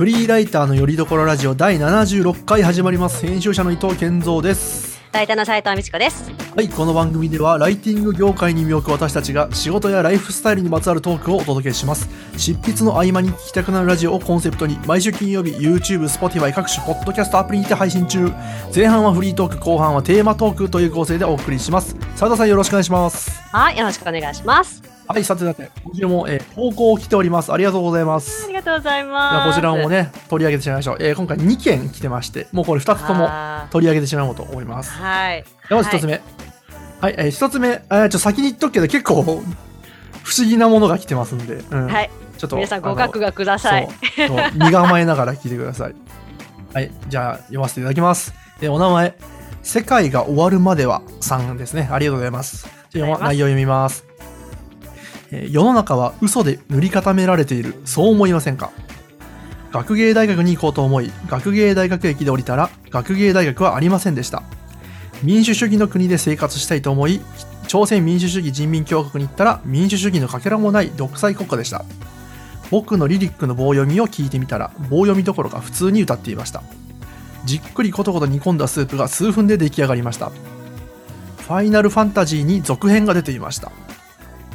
フリーライターのよりどころラジオ第76回始まります。編集者の伊藤健三です。ライターの斉藤美智子です。はいこの番組ではライティング業界に身を置く私たちが仕事やライフスタイルにまつわるトークをお届けします。執筆の合間に聞きたくなるラジオをコンセプトに毎週金曜日 YouTube、Spotify 各種ポッドキャストアプリにて配信中。前半はフリートーク後半はテーマトークという構成でお送りします。斉藤さんよろしくお願いします。はい、よろしくお願いします。はいさてさてこちらも、えー投稿を来ております。ありがとうございます。ありがとうございます。あこちらもね取り上げてしまいましょう、えー今回2件来てましてもうこれ2つともあー。取り上げてしまおうと思います。はい。でまず1つ目。はい、えー、1つ目、えーちょ先に言っとくけど結構不思議なものが来てますんで、うん。はい、はい、ちょっと皆さんご覚悟ください。身構えながら聞いてください。はい。じゃあ読ませていただきます。でお名前。世界が終わるまではさんですね。ありがとうございます。じゃあ内容読みます。えー世の中は嘘で塗り固められている。そう思いませんか？学芸大学に行こうと思い学芸大学駅で降りたら学芸大学はありませんでした。民主主義の国で生活したいと思い朝鮮民主主義人民共和国に行ったら民主主義のかけらもない独裁国家でした。僕のリリックの棒読みを聞いてみたら棒読みどころか普通に歌っていました。じっくりコトコト煮込んだスープが数分で出来上がりました。ファイナルファンタジーに続編が出ていました。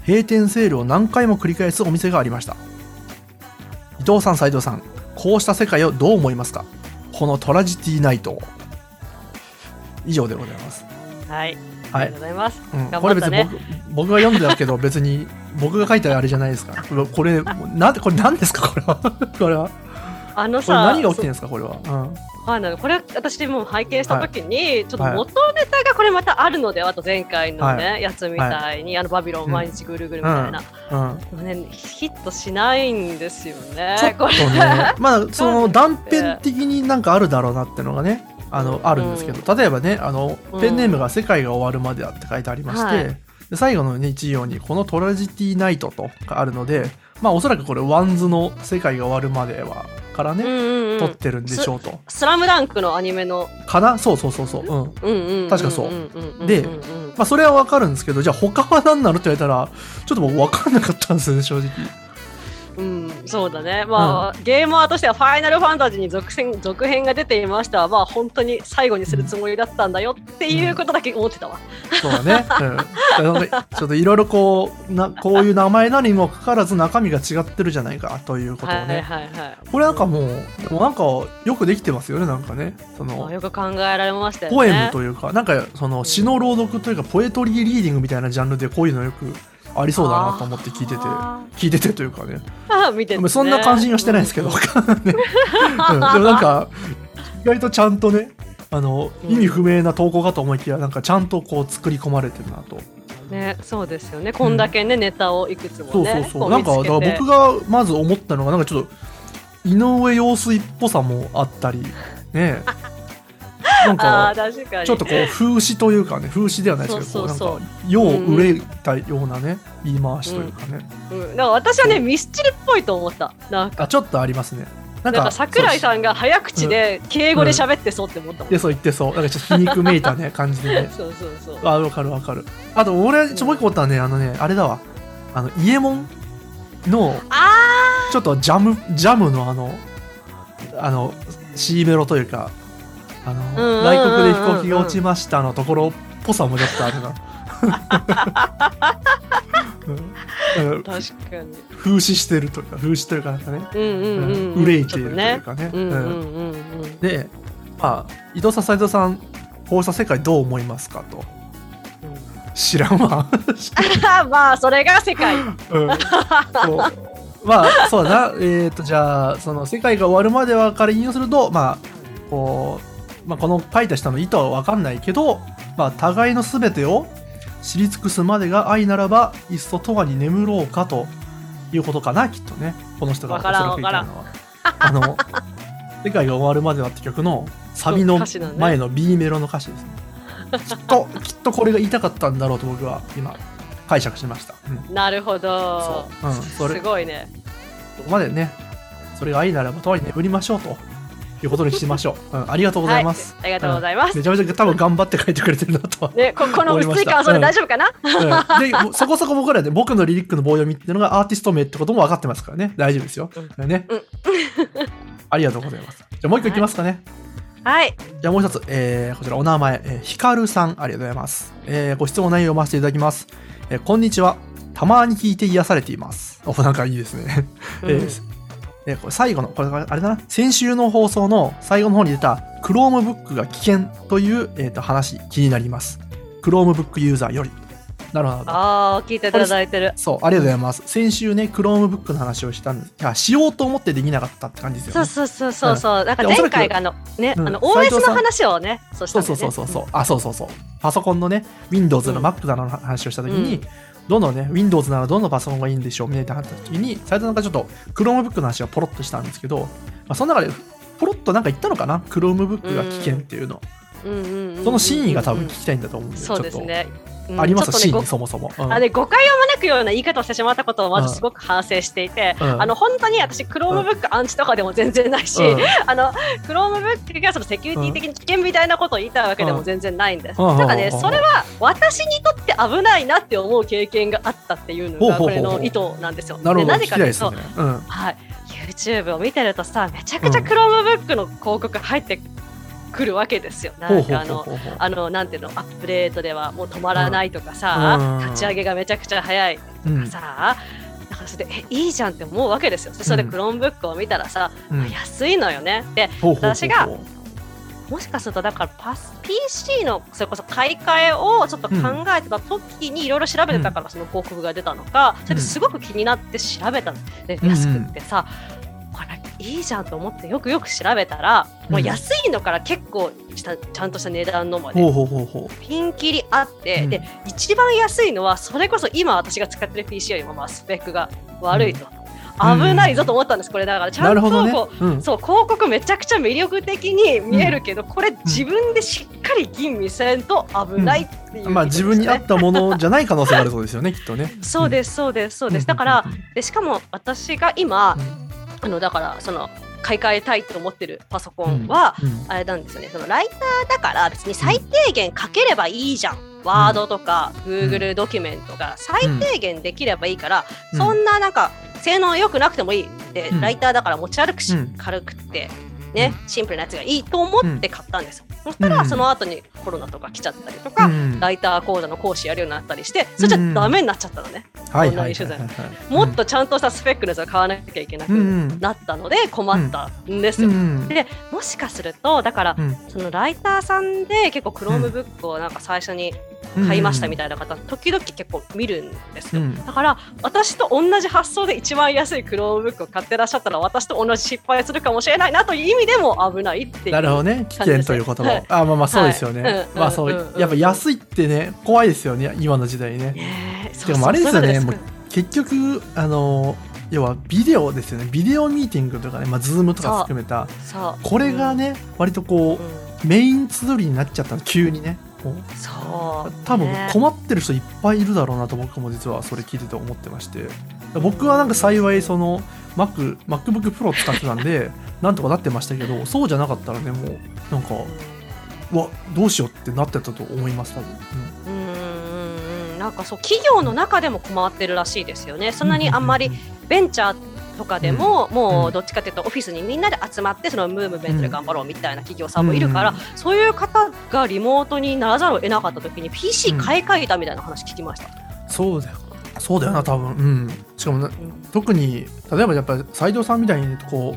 閉店セールを何回も繰り返すお店がありました。伊藤さん斉藤さんこうした世界をどう思いますか？このトラジティナイトを。以上でございます。はい、はい。ありがとうございます。うん、頑これ別に僕僕が読んでたけど別に僕が書いたあれじゃないですか。これこれなんでこれ何ですか？これは。これはあのさ、何が起きてるんですかこれは、うん、なのこれ私も拝見したときに、ちょっとはい元ネタがこれまたあるのではと前回のね、はやつみたいに、あのバビロン毎日ぐるぐるみたいな、うん、でもねヒットしないんですよね。ちょっとね。まあその断片的になんかあるだろうなってのがねあのあるんですけど、例えばねあのうん。ペンネームが「世界が終わるまでだ」って書いてありまして、はい。で最後の、ね、一行に「この Tragedy Night」とかあるのでまあおそらくこれ WANDS の「世界が終わるまでは」からね、うんうんうん取ってるんでしょうと。スラムダンクのアニメの、かな？そうそうそうそう。うん。うんうんうん、確かそうでまあそれはわかるんですけどじゃあ他は何なのって言われたらちょっと僕分かんなかったんですよね正直。うん、そうだね、まあゲーマーとしては「ファイナルファンタジー」に続編続編が出ていましたまあ本当に最後にするつもりだったんだよっていうことだけ思ってたわ。そうだね。うん。ちょっといろいろこうなこういう名前なのにもかかわらず中身が違ってるじゃないかということをね。はいはいはい。これなんかもうでもなんかよくできてますよねなんかねそまあ、のよく考えられましたよね。ポエムというかなんかその詩の朗読というかポエトリーリーディングみたいなジャンルでこういうのよくありそうだなと思って聞いててあ聞いててというかね。ー 見てて、ね、そんな感じはしてないですけど、ねうん、でもなんか意外とちゃんとねあのうん。意味不明な投稿かと思いきやなんかちゃんとこう作り込まれてるなと、ね、そうですよね。こんだけね、ネタをいくつもね。そうそうそう。こなんかだから僕がまず思ったのがなんかちょっと井上陽水っぽさもあったりね なんあかー確かに。ちょっとこう風刺というかね風刺ではないですけどそうそうそう。こうなんか世を憂いたようなね言い回しというかね、うん、だから私はねミスチルっぽいと思った。なんか。あちょっとありますね。ななんか桜井さんが早口で敬語で喋ってそうって思ったもん、でそう言ってそう。なんかちょっと皮肉めいたね 感じでね。そうそうそう。あわかるわかる。あと俺ちょもう一個思ったねあのねあれだわ。あのイエモンのあちょっとジャムジャムのあのあの C メロというかあの外国で飛行機が落ちましたのところっぽさもちょっとあるな。確かに。風刺してるというか風刺というかなん。かね、うん。うん。うん、うん、憂いているというかね。うん。うん。うん。うん。うん。で、まあ、伊藤さん斉藤さん。こうした世界どう思いますかと知らん。わ。まあそれが世界うん。まあそうだなえっ、とじゃあその世界が終わるまではから引用するとまあこう、まあ、この書いた人の意図は分かんないけど、まあ、互いの全てを知り尽くすまでが愛ならばいっそ永遠に眠ろうかということかなきっとね。この人がおそらく言ったのは。あの「世界が終わるまでは」って曲のサビの前の B メロの歌詞ですね。きっときっとこれが言いたかったんだろうと僕は今解釈しました。うん。なるほど。そう。うん。それすごいね。ここまでね、それが愛ならば永遠に眠りましょうということにしましょう。うん、ありがとうございます。はい、ありがとうございます、めちゃめちゃ多分頑張って書いてくれてるなとは。ね、ここの薄い感想で大丈夫かな、うんで、そこそこ僕らで僕のリリックの棒読みっていうのがアーティスト名ってことも分かってますからね。大丈夫ですよ。ね。ありがとうございます。じゃあもう一個いきますかね。はい。じゃあもう一つ、えーこちらお名前、えーひかるさん、ありがとうございます。えーご質問内容を読ませていただきます。えーこんにちは。たまに聞いて癒されています。お、なんかいいですね。えーえーこれ最後の、これあれだな、先週の放送の最後の方に出た Chromebook が危険という、えーと話気になります。Chromebook ユーザーより。なるほど。ああ、聞いていただいてる。そう、ありがとうございます。先週ね、Chromebook の話をしたんです。いや、しようと思ってできなかったって感じですよね。そうそうそうそうそう。なんか前回があのね、うんあの OS の話をね、そうしたそうんね。そうそうそうそう。あ、そうそうそう。パソコンのね、Windows のうん Mac だの話をしたときに、うんどのね、Windows ならどのパソコンがいいんでしょうみたいな話したときに、斉藤さんがちょっと Chromebook の話をポロッとしたんですけど、まあ、その中でポロッとなんか言ったのかな ?Chromebook が危険っていうの。うんうんうんうんその真意が多分聞きたいんだと思うんで、そうですね。ちょっとあります、真意うんちょっとねそもそも。うん。あで誤解を招くような言い方をしてしまったことをまずすごく反省していて、うん。あの本当に私、Chromebook アンチとかでも全然ないし、うん。あの Chromebook がそのセキュリティ的に危険みたいなことを言いたいわけでも全然ないんです。うん。ただね、うん。それは私にとって危ないなって思う経験があったっていうのがこれの意図なんですよ。なるほど、でなぜかというと、。うん。はい、YouTube を見てるとさ、めちゃくちゃうん。Chromebook の広告入ってくるわけですよ。なんかあの。あのなんていうのアップデートではもう止まらないとかさ、うん立ち上げがめちゃくちゃ早いとうんかさ、だからそれでえいいじゃんって思うわけですよ。でそれでうん Chromebook を見たらさ、うんあ安いのよね。で私がもしかするとだからパス PC のそれこそ買い替えをちょっと考えてた時にいろいろ調べてたからその広告が出たのか、それですごく気になって調べたの。でうん安くってさ、いいじゃんと思ってよくよく調べたら、もう安いのから結構したちゃんとした値段のまでほうほうほうほピンキリあって、うん。で一番安いのはそれこそ今私が使ってる PC よりもまあスペックが悪いと、うん。危ないぞと思ったんですこれだから。ちう。ゃんるほどね。こう、。うん。そう広告めちゃくちゃ魅力的に見えるけど、これ自分でしっかり吟味せんと危ないっていう、まあ自分に合ったものじゃない可能性があるそうですよね、きっとね。そうですそうですそうです、だからでしかも私が今うん、あのだからその買い替えたいと思ってるパソコンは、あれなんですよね、そのライターだから別に最低限書ければいいじゃん。ワードとか Google ドキュメントが最低限できればいいから、そんななんか性能良くなくてもいいで、うんライターだから持ち歩くし、軽くって、ね、シンプルなやつがいいと思って買ったんですよ。そしたらうん。その後にコロナとか来ちゃったりとか、うん。ライター講座の講師やるようになったりして、それじゃダメになっちゃったのね。オンライン取材。もっとちゃんとしたスペックのやつを買わなきゃいけなくなったので困ったんですよ。うん。でもしかするとだから、うん。そのライターさんで結構 Chromebook をなんか最初に買いましたみたいな方、時々結構見るんですよ。うん。だから私と同じ発想で一番安い Chromebook を買ってらっしゃったら私と同じ失敗するかもしれないなという意味でも危ないっていう。なるほどね。危険という言葉を。あまあまあそうですよね、はい。うんまあそう、うん。うんやっぱ安いってね怖いですよね。今の時代ね。でもあれですよねもう結局あの要はビデオですよね。ビデオミーティングとかねまあズームとか含めた。これがね、割とこうん。うメインツールになっちゃったの急にねもうそう多分ね困ってる人いっぱいいるだろうなと僕も実はそれ聞いてて思ってまして。僕はなんか幸いその Mac MacBook Pro 使ってたんで なんとかなってましたけどそうじゃなかったらねもうなんかうわどうしようってなってたと思います多分、うん。うんなんかそう企業の中でも困ってるらしいですよね。そんなにあんまりベンチャーとかでも、もうどっちかというとオフィスにみんなで集まってそのムーブメントで頑張ろうみたいな企業さんもいるから、うん。そういう方がリモートにならざるを得なかった時に PC うん。買い替えたみたいな話聞きました。そうだよ。そうだよな多分。うん。しかもな特に例えばやっぱり斉藤さんみたいにこ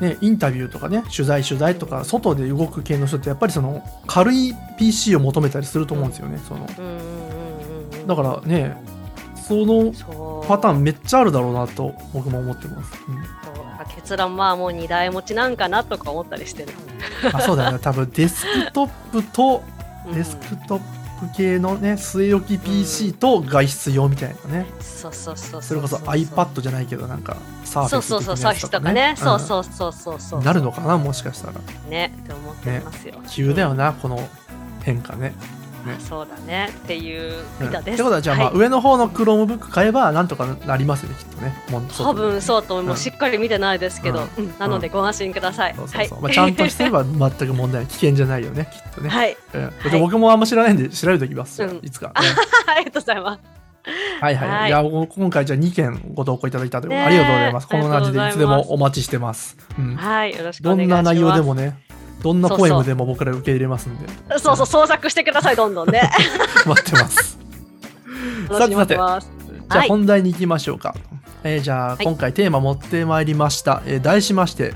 うねインタビューとかね取材取材とか外で動く系の人ってやっぱりその軽い PC を求めたりすると思うんですよねその。うんうんうんうんうん。だからねそのパターンめっちゃあるだろうなと僕も思ってます、うん。そう。結論まあもう2台持ちなんかなとか思ったりしてる。あそうだよね。多分デスクトップとうん。デスクトップ系のね据え置き PC と外出用みたいなね。そうそうそうそれこそ iPad じゃないけどなんかサーフェスそうそうそう、サーフィスとかね、そうそうそうそうそう。なるのかなもしかしたら。ねって思ってますよ。急だよな、この変化ねね。そうだねっていううん歌です。ってことはじゃあ、まあはい上の方の Chromebook 買えばなんとかなりますよねきっとね。もう多分そうと思う、うん。しっかり見てないですけど、うん。うん。なのでご安心ください。ちゃんとしてれば全く問題危険じゃないよね きっとね、はい、僕もあんま知らないんで調べておきます、うん。いつか、ね ありがとうございます。はいはい。はい。い、や、今回じゃあ2件ご投稿いただいたというありがとうございます。この感じでいつでもお待ちしてます。うん。はい、よろしくおど願いします。んな内容でもね、どんなポエムでも僕ら受け入れますんで、そうそう、創作してください、どんどんね。待ってます。楽しみにしてます。じゃあはい本題に行きましょうか。えーじゃあはい今回テーマ持ってまいりました。えー題しまして、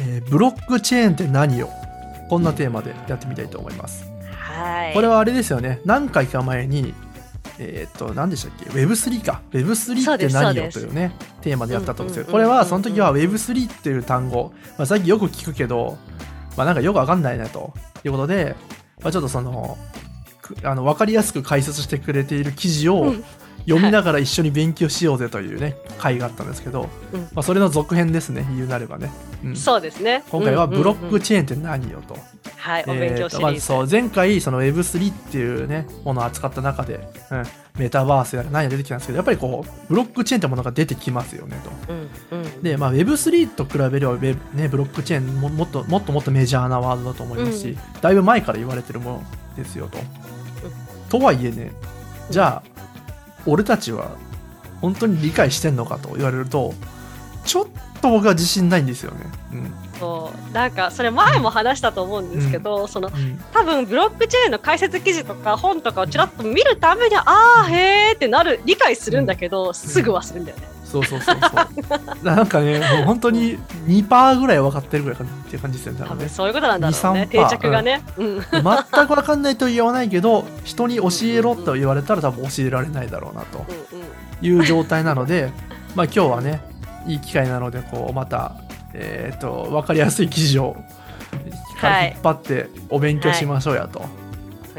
えーブロックチェーンって何よ？こんなテーマでやってみたいと思います。はい。これはあれですよね。何回か前に、えーっと、何でしたっけ ?Web3 か。Web3 そうって何よ？というね、テーマでやったと思うんですけど、これはその時は Web3 っていう単語、まあ、最近よく聞くけど、まあなんかよくわかんないなと。いうことで、まあちょっとその、あの分かりやすく解説してくれている記事をうん。読みながら一緒に勉強しようぜというね、回があったんですけど、うんまあそれの続編ですね、言うなればね。うんそうですね。今回はブロックチェーンって何よと。はい、お勉強シリーまずそう前回その Web3 っていうねものを扱った中で、うん、メタバースやら何やら出てきたんですけどやっぱりこうブロックチェーンってものが出てきますよねと。うんうん。で、まあ、Web3 と比べれば、ね、ブロックチェーンももっともっともっとメジャーなワードだと思いますし、うんだいぶ前から言われてるものですよと。とはいえねじゃあ俺たちは本当に理解してんのかと言われるとちょっと僕は自信ないんですよね。うん。そうなんかそれ前も話したと思うんですけど、そのうん。多分ブロックチェーンの解説記事とか本とかをちらっと見るためにああへーってなる理解するんだけど、すぐ忘れるんだよね。そうそうそうそう。なんかね、もう本当に2%ぐらい分かってるぐらいかなっていう感じですよね。多分そういうことなんだろうね2 3%定着がね。うん全く分かんないと言わないけど、人に教えろと言われたら多分教えられないだろうなという状態なので、まあ今日はね、いい機会なので、こう、また、えっ、と、分かりやすい記事をはい引っ張ってお勉強しましょうやと。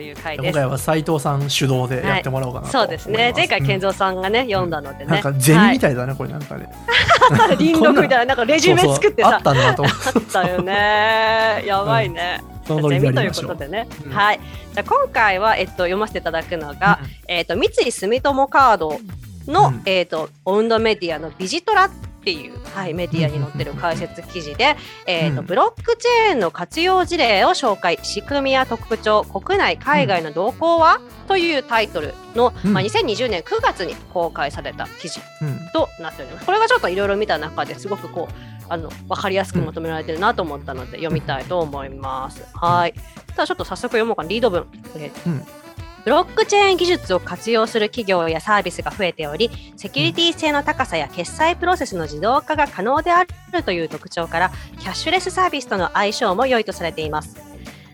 という回です。今回は斉藤さん主導でやってもらおうかなとそ思います。うですね。前回健うん三さんがね読んだのでね。なんかゼミみたたいだね、これなんかね。い。林読みたいななんかレジュメ作ってさそうそうあっ。たなと。あったよね。やばいね。ゼミという。ことでね。うんはい。じゃあ今回はえっと読ませていただくのが、うんえっと三井住友カードの、うんえっとオウンドメディアのビジトラっていう、はい、メディアに載ってる解説記事で、えっとうん。ブロックチェーンの活用事例を紹介。仕組みや特徴国内海外の動向は、というタイトルの、うん。まあ、2020年9月に公開された記事うん。となっております。これがちょっといろいろ見た中ですごくこうあの分かりやすくまとめられてるなと思ったので読みたいと思います。はい。ではちょっと早速読もうかな。リード文。えーうんブロックチェーン技術を活用する企業やサービスが増えており、セキュリティ性の高さや決済プロセスの自動化が可能であるという特徴から、キャッシュレスサービスとの相性も良いとされています。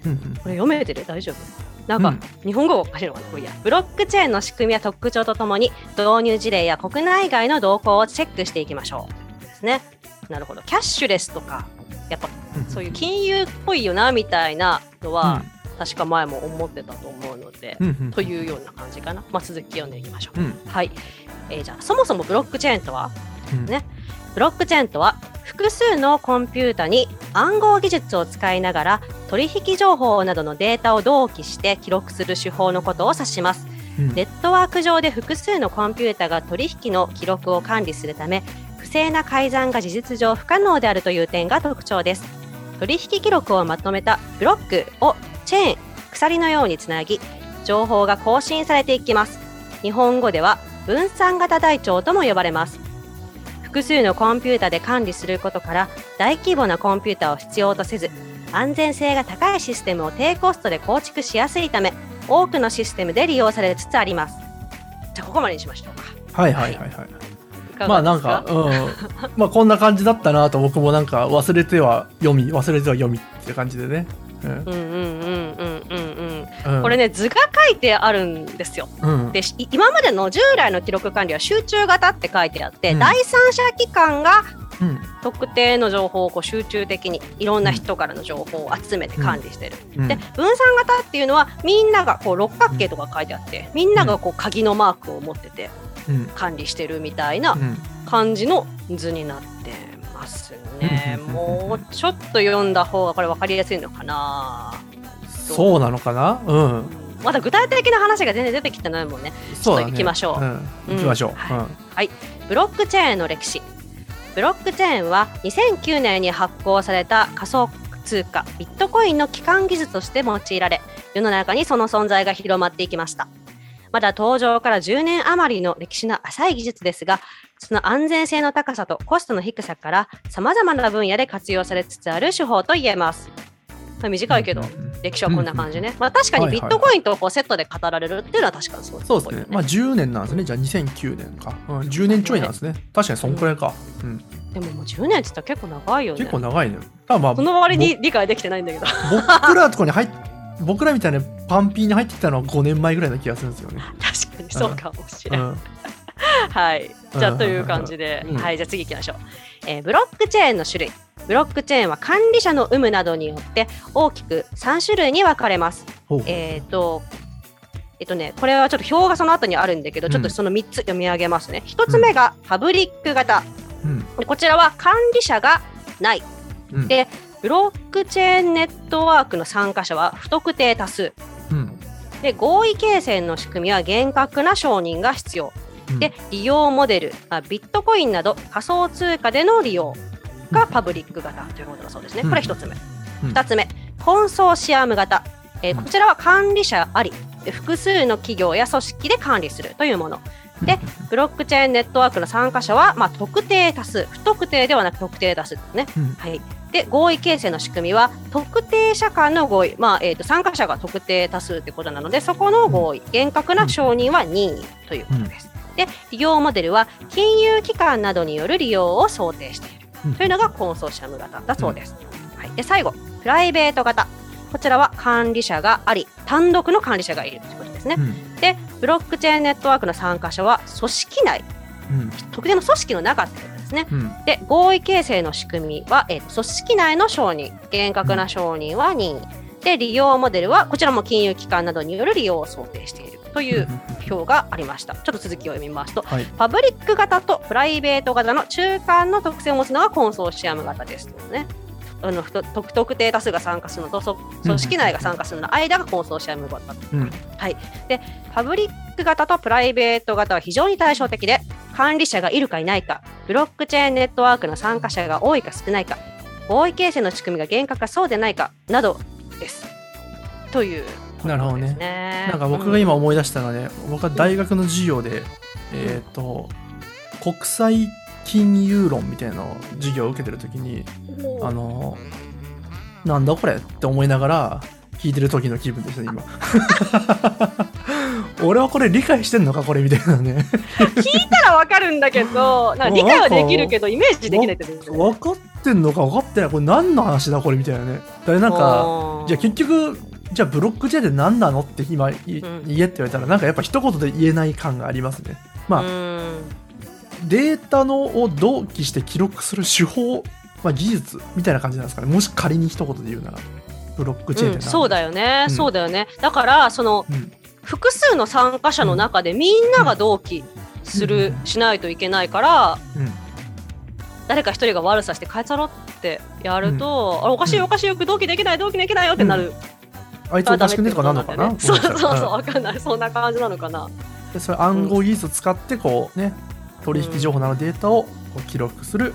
うんうんこれ読めてる？大丈夫？なんか、うん日本語がおかしいのかなもういいや。ブロックチェーンの仕組みや特徴とともに導入事例や国内外の動向をチェックしていきましょう。ですね。なるほど。キャッシュレスとか、やっぱうんそういう金融っぽいよなみたいなのは、確か前も思ってたと思うので、うんうんというような感じかな。まあ、続き読んでいきましょう。うんはい。えーじゃあ、そもそもブロックチェーンとは？うんねブロックチェーンとは複数のコンピュータに暗号技術を使いながら取引情報などのデータを同期して記録する手法のことを指します。うんネットワーク上で複数のコンピュータが取引の記録を管理するため不正な改ざんが事実上不可能であるという点が特徴です。取引記録をまとめたブロックをチェーン鎖のようにつなぎ情報が更新されていきます。日本語では分散型台帳とも呼ばれます。複数のコンピュータで管理することから大規模なコンピュータを必要とせず安全性が高いシステムを低コストで構築しやすいため多くのシステムで利用されつつありますじゃあここまでにしましょうかはいはいはいはい。まあなんか、うん。まあこんな感じだったなと僕もなんか忘れては読み、忘れては読みっていう感じでね。これね図が書いてあるんですよ。うん、で今までの従来の記録管理は集中型って書いてあって、うん、第三者機関が特定の情報をこう集中的にいろんな人からの情報を集めて管理してる。うん、で分散型っていうのはみんながこう六角形とか書いてあってみんながこう鍵のマークを持ってて管理してるみたいな感じの図になって。ますね。うんもうちょっと読んだ方がこれ分かりやすいのかな。そうなのかな？うん。まだ具体的な話が全然出てきてないもんね。そうだね。行きましょううん。行きましょう。うんはいブロックチェーンの歴史。ブロックチェーンは2009年に発行された仮想通貨ビットコインの基幹技術として用いられ世の中にその存在が広まっていきましたまだ登場から10年余りの歴史の浅い技術ですが、その安全性の高さとコストの低さから様々な分野で活用されつつある手法と言えます。まあ短いけど、歴史はこんな感じね。まあ確かにビットコインとこうセットで語られるっていうのは確かにそうそうですね。まあ10年なんですね。じゃあ2009年か。うん、10年ちょいなんですね。確かにそんくらいか。うん。でももう10年って言ったら結構長いよね。結構長いね。ただまあ、その割に理解できてないんだけど。ぼ僕らとこに入っ僕らみたいなパンピーに入ってきたのは5年前ぐらいな気がするんですよね。確かにそうかもしれん。うん。はい。じゃうんあという感じで、うんはい。じゃあ次行きましょう。えーブロックチェーンの種類。ブロックチェーンは管理者の有無などによって大きく3種類に分かれます。えっ、と、えっとね、これはちょっと表がその後にあるんだけど、うんちょっとその3つ読み上げますね。1つ目がパブリック型。うん。でこちらは管理者がない。うん。でブロックチェーンネットワークの参加者は不特定多数。うん。で合意形成の仕組みは厳格な承認が必要。うん。で、利用モデル、まあビットコインなど仮想通貨での利用がパブリック型ということだそうですね。うん。これ1つ目。うん。2つ目、コンソーシアム型。えーうん。こちらは管理者あり、で複数の企業や組織で管理するというもの。で、ブロックチェーンネットワークの参加者は、まあ、特定多数、不特定ではなく特定多数ですね。うん。はい、で合意形成の仕組みは特定者間の合意、まあえー、と参加者が特定多数ということなのでそこの合意、厳格な承認は任意ということです。で利用モデルは金融機関などによる利用を想定しているうんというのがコンソーシアム型だそうです。はい、で最後プライベート型こちらは管理者があり単独の管理者がいるということですね。うん。でブロックチェーンネットワークの参加者は組織内うん。特定の組織の中ってことですね。うん。で合意形成の仕組みは、えーと組織内の承認厳格な承認は任意で利用モデルはこちらも金融機関などによる利用を想定しているという表がありましたちょっと続きを読みますとはい。パブリック型とプライベート型の中間の特性を持つのがコンソーシアム型ですとねあの特特定多数が参加するのとそ組織内が参加するのの間がコンソーシアム型うん。パブリック型とプライベート型は非常に対照的で管理者がいるかいないかブロックチェーンネットワークの参加者が多いか少ないか合意形成の仕組みが厳格かそうでないかなどです。というなるほどね。なんか僕が今思い出したのはね、僕は大学の授業で、えっ、と、国際金融論みたいなのを授業を受けてるときに、うんあの、なんだこれって思いながら聞いてる時の気分ですね、今。俺はこれ理解してんのかこれみたいなね。聞いたらわかるんだけど、なんか理解はできるけど、イメージできないってことですね。分かってんのか分かってない。これ何の話だこれみたいなね。だからなんか、かじゃあ結局、じゃあブロックチェーンって何なのって今い言うん。えって言われたらなんかやっぱ一言で言えない感がありますね。まあ、データのを同期して記録する手法、まあ、技術みたいな感じなんですかね。もし仮に一言で言うなら。ブロックチェーンって何そうだよね、うん。そうだよね。だから、その、うん。複数の参加者の中でみんなが同期する、うん。しないといけないから、うん。誰か一人が悪さして変えちゃろってやると、あおかしいうんおかしいよく同期できない同期できないよってなる、あいつおかしくね？とかなるのかな？そうそうそうわかんない。そんな感じなのかな？でそれ暗号技術を使ってこうね取引情報などのデータをこう記録する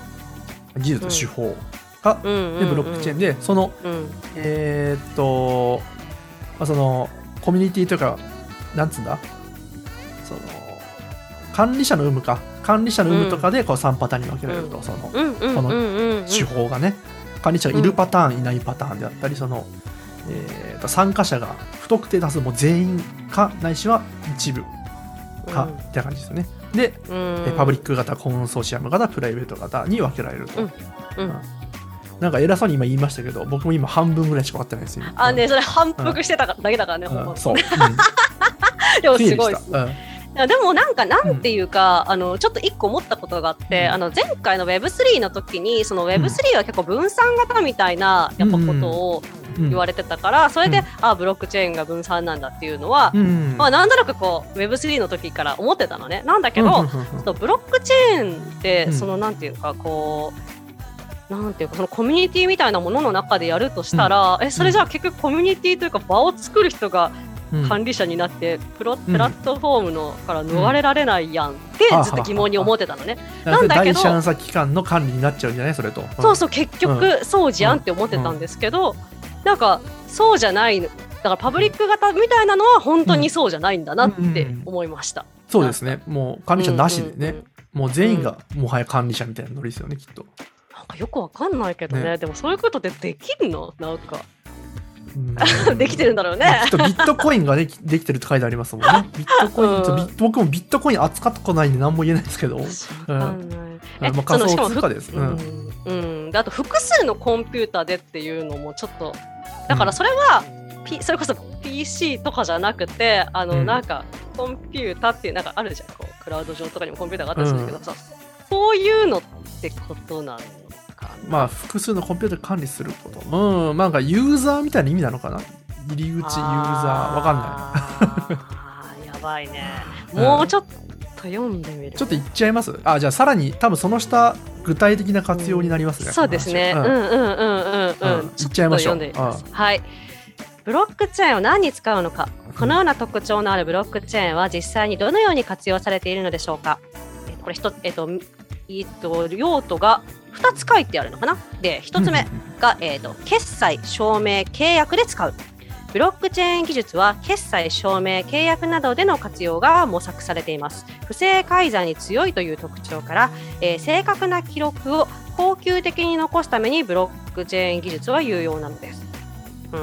技術、うん。手法がブロックチェーンでそのうん。えーっと、まあ、そのコミュニティというかなんつうんだ？その管理者の有無か。管理者の有無とかでこう3パターンに分けられると、そのうんうんうんうんうん。手法がね。管理者がいるパターン、いないパターンであったりその、えー参加者が不特定多数もう全員かないしは一部か、うん。って感じですよね。で、うん。えパブリック型コンソーシアム型プライベート型に分けられると、うん。うん。なんか偉そうに今言いましたけど僕も今半分ぐらいしか分かってないですよ。あねそれ反復してただけだからね、うん。そう、うん、でもすごいです。た、うん。いやでもなんかなんていうか、あのちょっと一個思ったことがあって、うん。あの前回の Web3 の時にその Web3 は結構分散型みたいなやっぱことをうん言われてたから、それで、うんあブロックチェーンが分散なんだっていうのは、うんまあなんとなくこう Web3 の時から思ってたのね。なんだけど、うんブロックチェーンって、うん。そのなんていうかこうなんていうかそのコミュニティみたいなものの中でやるとしたら、えそれじゃあ結局コミュニティというか場を作る人がうん管理者になってプロプラットフォームのから逃れられないやん。ってうんずっと疑問に思ってたのね。なんだけど第三者機関の管理になっちゃうんじゃない？それと、そうそう結局そうじゃんって思ってたんですけど、なんかそうじゃないからパブリック型みたいなのは本当にそうじゃないんだなって思いました。そうですね。もう管理者なしでね、うんうんうんもう全員がもはや管理者みたいなノリですよね、きっと。なんかよくわかんないけどね。ね。でもそういうことってできんの？なんか。うんできてるんだろうね。まあきっとビットコインができできてるって書いてありますもんね。ビットコインとうん。僕もビットコイン扱ったことないんで何も言えないですけど。あ仮想そのしかも通貨です。ううん。ん、うん、であと複数のコンピューターでっていうのもちょっとだからそれは、P、それこそ PC とかじゃなくてあの、うん。なんかコンピューターっていうなんかあるじゃん。こうクラウド上とかにもコンピューターがあったりするんだけどさ、そういうのってことなのかなまあ複数のコンピューター管理すること。うん、なんかユーザーみたいな意味なのかな？入り口ユーザーわかんない。な いやばいねうんもうちょっと読んでみる？ちょっと言っちゃいます？あ、じゃあさらに多分その下具体的な活用になりますね。そうですね。うんうんうんうんうんうん。言っちゃいましょうはい。ブロックチェーンを何に使うのか？このような特徴のあるブロックチェーンは実際にどのように活用されているのでしょうか？えこれ一つえっとえっと用途が2つ書いてあるのかな？で1つ目が、えっと決済証明契約で使う。ブロックチェーン技術は決済証明契約などでの活用が模索されています不正改ざんに強いという特徴から、えー正確な記録を恒久的に残すためにブロックチェーン技術は有用なのですうん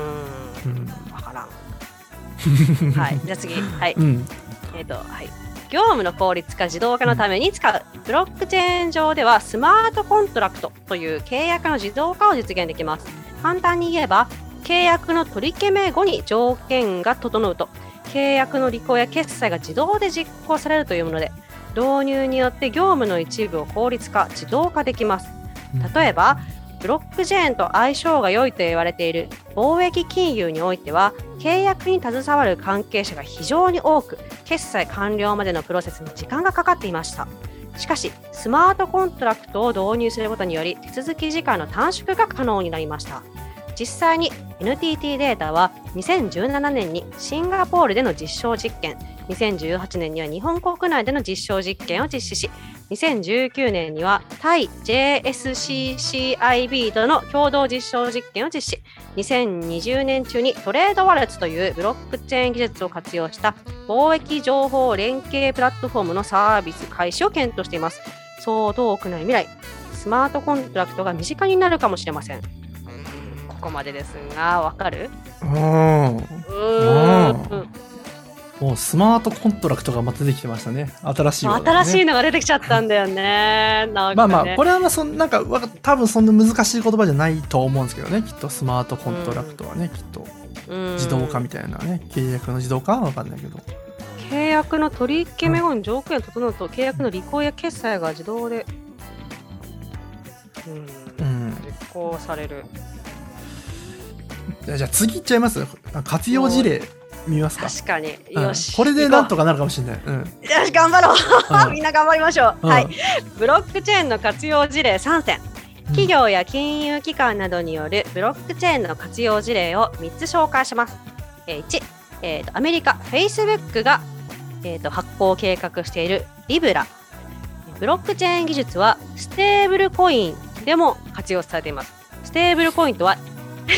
んわからん はいじゃあ次はいうん。えっ、と、はい。業務の効率化、自動化のために使う。ブロックチェーン上では、スマートコントラクトという契約の自動化を実現できます。簡単に言えば、契約の取り決め後に条件が整うと、契約の履行や決済が自動で実行されるというもので、導入によって業務の一部を効率化、自動化できます。例えば、ブロックチェーンと相性が良いと言われている貿易金融においては契約に携わる関係者が非常に多く決済完了までのプロセスに時間がかかっていました。しかしスマートコントラクトを導入することにより手続き時間の短縮が可能になりました。実際に NTT データは2017年にシンガポールでの実証実験。2018年には日本国内での実証実験を実施し2019年にはタイ JSCCIB との共同実証実験を実施。2020年中にトレードワレットというブロックチェーン技術を活用した貿易情報連携プラットフォームのサービス開始を検討しています。そう遠くない未来スマートコントラクトが身近になるかもしれません。ここまでですがわかる？うん。うーんもうスマートコントラクトがまた出てきてましたね。新しいね新しいのが出てきちゃったんだよね。ねまあまあ、これはまあそんなんかわ多分そんな難しい言葉じゃないと思うんですけどね。きっとスマートコントラクトはね、きっとうん自動化みたいなね、契約の自動化はわかんないけど。契約の取り決め後に条件が整うと契約の履行や決済が自動で、うんうん。実行される。じゃあじゃあ次いっちゃいます？活用事例見ますか？確かに。うんよし。これでなん行とかなるかもしれない。うん。よし、頑張ろう。うん みんな頑張りましょう。うんはい。ブロックチェーンの活用事例3選。企業や金融機関などによるブロックチェーンの活用事例を3つ紹介します。えー1、えーとアメリカ、Facebook が、えーと発行を計画しているリブラ。ブロックチェーン技術はステーブルコインでも活用されています。ステーブルコインとは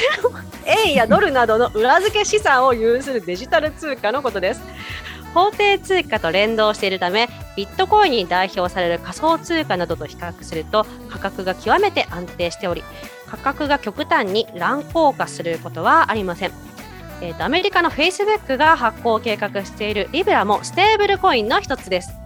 円やドルなどの裏付け資産を有するデジタル通貨のことです。法定通貨と連動しているためビットコインに代表される仮想通貨などと比較すると価格が極めて安定しており価格が極端に乱高下することはありません。えーとアメリカの Facebook が発行を計画している Libra もステーブルコインの一つです。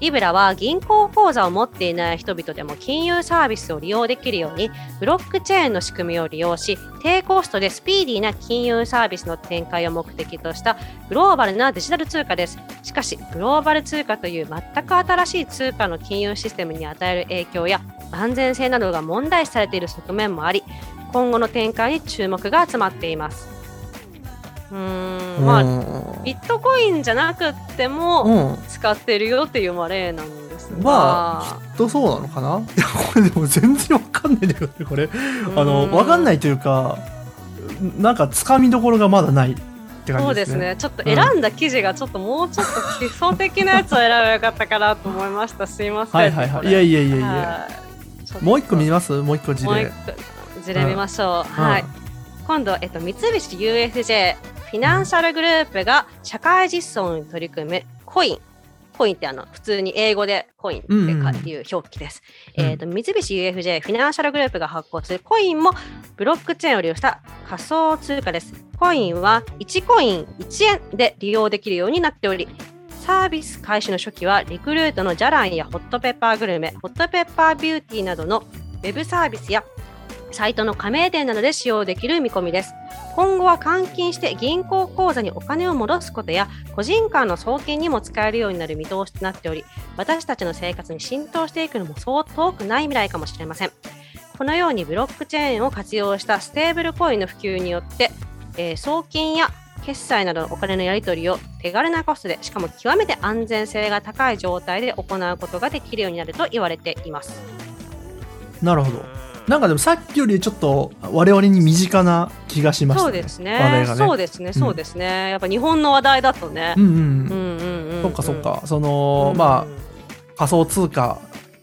リブラは銀行口座を持っていない人々でも金融サービスを利用できるようにブロックチェーンの仕組みを利用し低コストでスピーディーな金融サービスの展開を目的としたグローバルなデジタル通貨です。しかし、グローバル通貨という全く新しい通貨の金融システムに与える影響や安全性などが問題視されている側面もあり、今後の展開に注目が集まっています。うーん、まあ、うんビットコインじゃなくってもうん。使ってるよっていうまあ例なんですが、まあ、きっとそうなのかな？これでも全然わかんないんだけどね、これ。あの、わかんないいというか、なんか、つかみどころがまだないって感じでね。そうですすね。ちょっと選んだ記事がちょっともうちょっと基礎的なやつを選べばよかったかなと思いました。すいません。はいはいはい。いやいやいやいや。もう一個見ます？もう一個事例。もう一個事例見ましょう。はい。今度、えっと、三菱 UFJ フィナンシャルグループが社会実装に取り組むコイン。コインってあの普通に英語でコインっていう表記です。うんえーと三菱 UFJ フィナンシャルグループが発行するコインもブロックチェーンを利用した仮想通貨です。コインは1コイン1円で利用できるようになっており、サービス開始の初期はリクルートのジャランやホットペッパーグルメ、ホットペッパービューティーなどのウェブサービスやサイトの加盟店などで使用できる見込みです。今後は換金して銀行口座にお金を戻すことや個人間の送金にも使えるようになる見通しとなっており私たちの生活に浸透していくのもそう遠くない未来かもしれません。このようにブロックチェーンを活用したステーブルコインの普及によって、えー送金や決済などのお金のやり取りを手軽なコストでしかも極めて安全性が高い状態で行うことができるようになると言われています。なるほど。なんかでもさっきよりちょっと我々に身近な気がしましたね。そうですね。話題がね。そうですね。そうですね、やっぱ日本の話題だとね。うんうん、うん。うんうんうんそっかそっか。その、うんまあ仮想通貨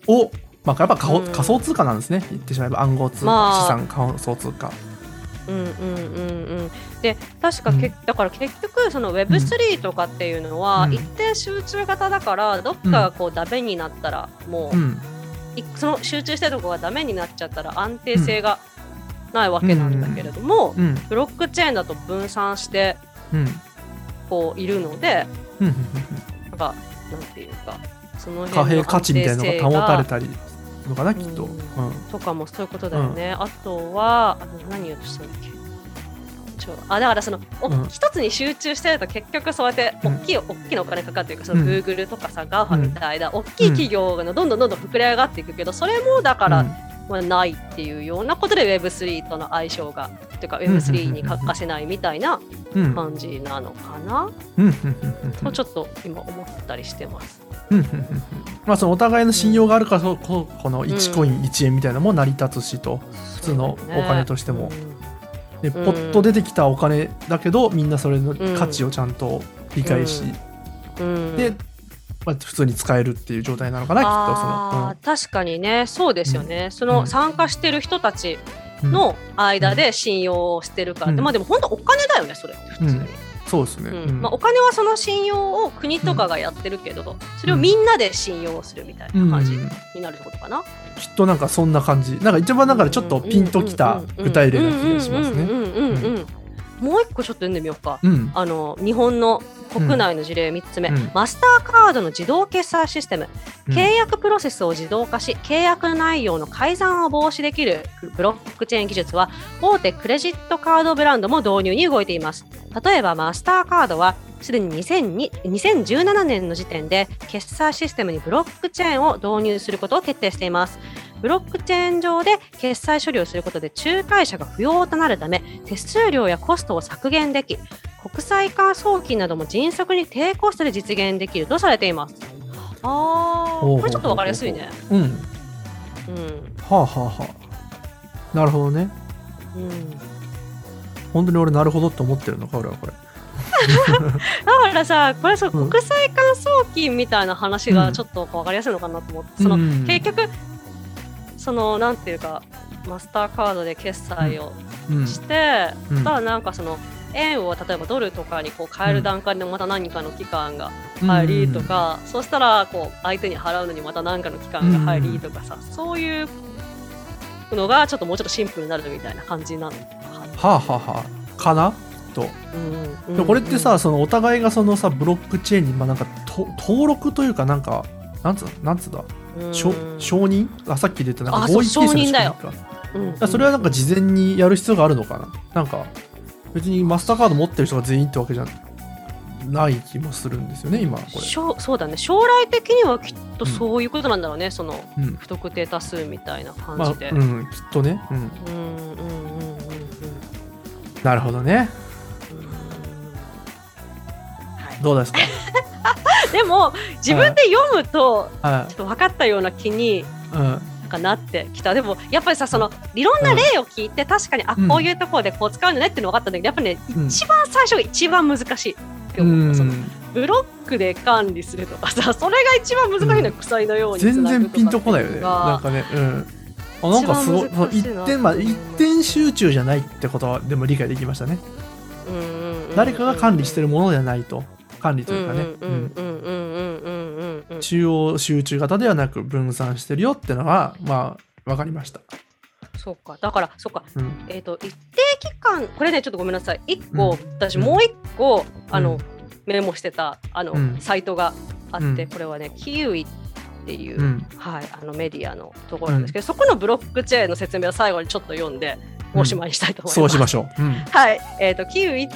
をまあやっぱ仮仮想通貨なんですね。言ってしまえば暗号通貨、まあ。資産仮想通貨。うんうんうんうんで確かけ、うん。だから結局その Web3 とかっていうのはうん。一定集中型だからどっかがこうダメになったらもう、その集中してるとこがダメになっちゃったら安定性がないわけなんだけれども、うん。ブロックチェーンだと分散してうん。こういるのでうんうんなんかなん。ていうかその貨幣価値みたいなのが保たれたりのかなきっと、ううんんとかもそういうことだよね。あとはあの何言おうとしたっけあだからその、おうん。一つに集中してると結局そうやってうん。大きい、大きなお金かかっていうかそのうん。Google とかさ、GAFA みたいな大きい企業がどんどんどんどん膨れ上がっていくけどそれもだから、うんまあ、ないっていうようなことで Web3 との相性がっていうかうんうんうん Web3 に欠かせないみたいなうん。感じなのかな、うん。うんうんうんとちょっと今思ったりしてます。うん。うんうんうんまあそのお互いの信用があるからこの1コイン1円みたいなのも成り立つしと、普通のお金としてもでポッと出てきたお金だけどみんなそれの価値をちゃんと理解し、うん、うん。で、まあ、普通に使えるっていう状態なのかなきっとそのあー確かにね。そうですよね、その参加してる人たちうん。の間で信用をしてるからうん。まあでも本当お金だよねそれ。って普通。に、うんそうですね、うん。うん。まあ、お金はその信用を国とかがやってるけど、それをみんなで信用するみたいな感じうん。になるってことかな、きっとなんかそんな感じ。なんか一番だからちょっとピンときた具体例な気がしますね。もう一個ちょっと読んでみようか。うん。あの日本の国内の事例3つ目、うん。マスターカードの自動決済システム、うん。契約プロセスを自動化し契約内容の改ざんを防止できるブロックチェーン技術は大手クレジットカードブランドも導入に動いています例えばマスターカードはすでに2002 2017年の時点で決済システムにブロックチェーンを導入することを決定していますブロックチェーン上で決済処理をすることで仲介者が不要となるため手数料やコストを削減でき国際化送金なども迅速に低コストで実現できるとされています。あこれちょっとわかりやすいね。うんうん、はあはあはあなるほどねうん。本当に俺なるほどって思ってるのか俺はこれ。だからさ、これそう、うん。国際間送金みたいな話がちょっとわかりやすいのかなと思って、そのうん結局そのなんていうかマスターカードで決済をうん。して、うん。ただなんかその円を例えばドルとかにこう変える段階でまた何かの期間が入りとか、そしたらこう相手に払うのにまた何かの期間が入りとかさ、そういうのがちょっともうちょっとシンプルになるみたいな感じなの。かはあはあはあかな？と。な、うん。でこれってさ、そのお互いがそのさブロックチェーンにまあなんかと登録というかなんかなんつうなんつうだ、うん。承承認？あさっき出たなんか合意形成の承認だよ。か。うんだからそれはなんか事前にやる必要があるのかな？なんか別にマスターカード持ってる人が全員ってわけじゃない気もするんですよね今これ。しょうそうだね。将来的にはきっとそういうことなんだろうね、そのうん。不特定多数みたいな感まあじで、うんきっとね、うん、うんうん。うんうんうんなるほどね。はい。どうですか？でも自分で読むとはちょっと分かったような気にい、うん。なんかなってきた。でもやっぱりさそのいろんな例を聞いて確かに、あうん。こういうところでこう使うのねっていうの分かったんだけどやっぱね、うん一番最初が一番難しいって思った、ブロックで管理するとかさそれが一番難しいのうん。は鎖のように全然ピンとこないよね。なんかねうんあなんかすごい一点まあ一点集中じゃないってことはでも理解できましたね、うん、誰かが管理してるものじゃないと。管理というかね。中央集中型ではなく分散してるよってのはまあ分かりました。そうか。だからそうか、うん、えっ、と一定期間これねちょっとごめんなさい。一個、うん、私もう一個、うん、あの、メモしてたあの、サイトがあって、これはねキウイ。ていう、うん。はいあのメディアのところなんですけど、そこのブロックチェーンの説明を最後にちょっと読んでおしまいにしたいと思います。そうしましょう、うん。はい、えっ、と、キウイっ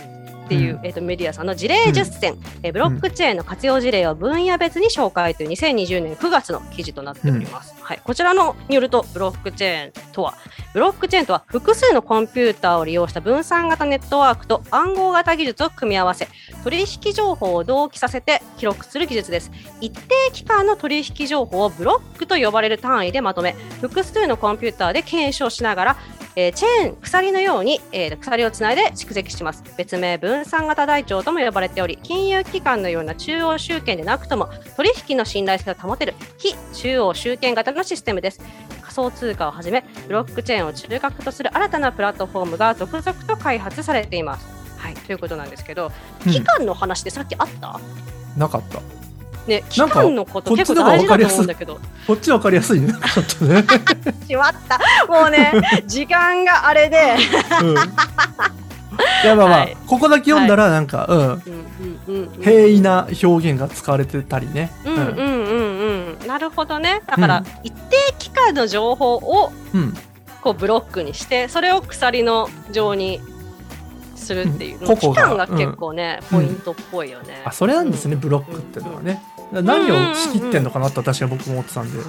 ていう、うん。えー、とメディアさんの事例10選、えーブロックチェーンの活用事例を分野別に紹介という2020年9月の記事となっております。はい、こちらのによると、ブロックチェーンとは、ブロックチェーンとは複数のコンピューターを利用した分散型ネットワークと暗号型技術を組み合わせ、取引情報を同期させて記録する技術です。一定期間の取引情報をブロックと呼ばれる単位でまとめ、複数のコンピューターで検証しながら、えーチェーン鎖のように、えー鎖をつないで蓄積します別名分散型台帳とも呼ばれており金融機関のような中央集権でなくとも取引の信頼性を保てる非中央集権型のシステムです。仮想通貨をはじめブロックチェーンを中核とする新たなプラットフォームが続々と開発されています。はいということなんですけどうん。期間の話でさっきあった、なかった。ね期間のこと結構大事だと思うんだけど。こっち分かりやすいね。ちょっとね、しまった。もうね時間があれで。うん、い やまあまあ、はい。ここだけ読んだらなんか、うん。うん平易な表現が使われてたりね、うんうん。うんうんなるほどね。だから、うん。一定期間の情報をうん。こうブロックにしてそれを鎖の状にするっていう、うん。個期間が結構ね、うん。ポイントっぽいよね、あそれなんですね、ブロックっていうのはね、何を仕切ってんのかなと私は僕も思ってたんで、うん。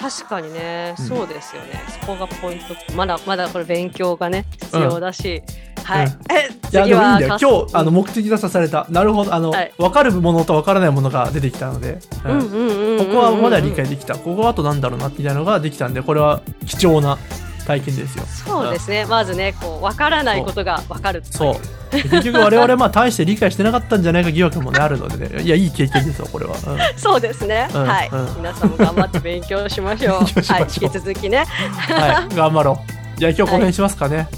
確かにね、うん。そうですよね。そこがポイント。まだまだこれ勉強がね必要だし、はい、うん。えいやでもいいんだよ。今日あの目的がさされた。なるほど。あの、はい。分かるものと分からないものが出てきたので、ううんんうんうんうんうん。ここはまだ理解できた。ここはあとなんだろうなみたいなのができたんでこれは貴重な体験ですよ。そうですね。まずねこう分からないことが分かるっていそう結局我々まあ大して理解してなかったんじゃないか疑惑もねあるのでね。いやいい経験ですよこれは、うん。そうですね、うん。はい、うん。皆さんも頑張って 勉強しましょう。はい、引き続きね。はい。頑張ろう。じゃあ今日この辺にしますかね、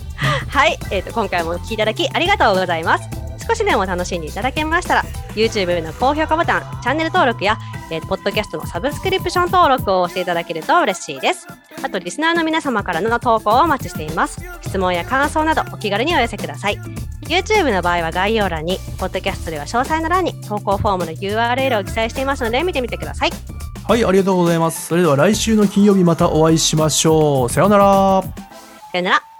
はい、えー、と今回もお聞きいただきありがとうございます。少しでも楽しんでいただけましたら YouTube の高評価ボタン、チャンネル登録や、えー、ポッドキャストのサブスクリプション登録を押していただけると嬉しいです。あとリスナーの皆様からの投稿をお待ちしています。質問や感想などお気軽にお寄せください。YouTube の場合は概要欄に、ポッドキャストでは詳細の欄に投稿フォームの URL を記載していますので見てみてください。はいありがとうございますそれでは来週の金曜日またお会いしましょうさようならさよなら。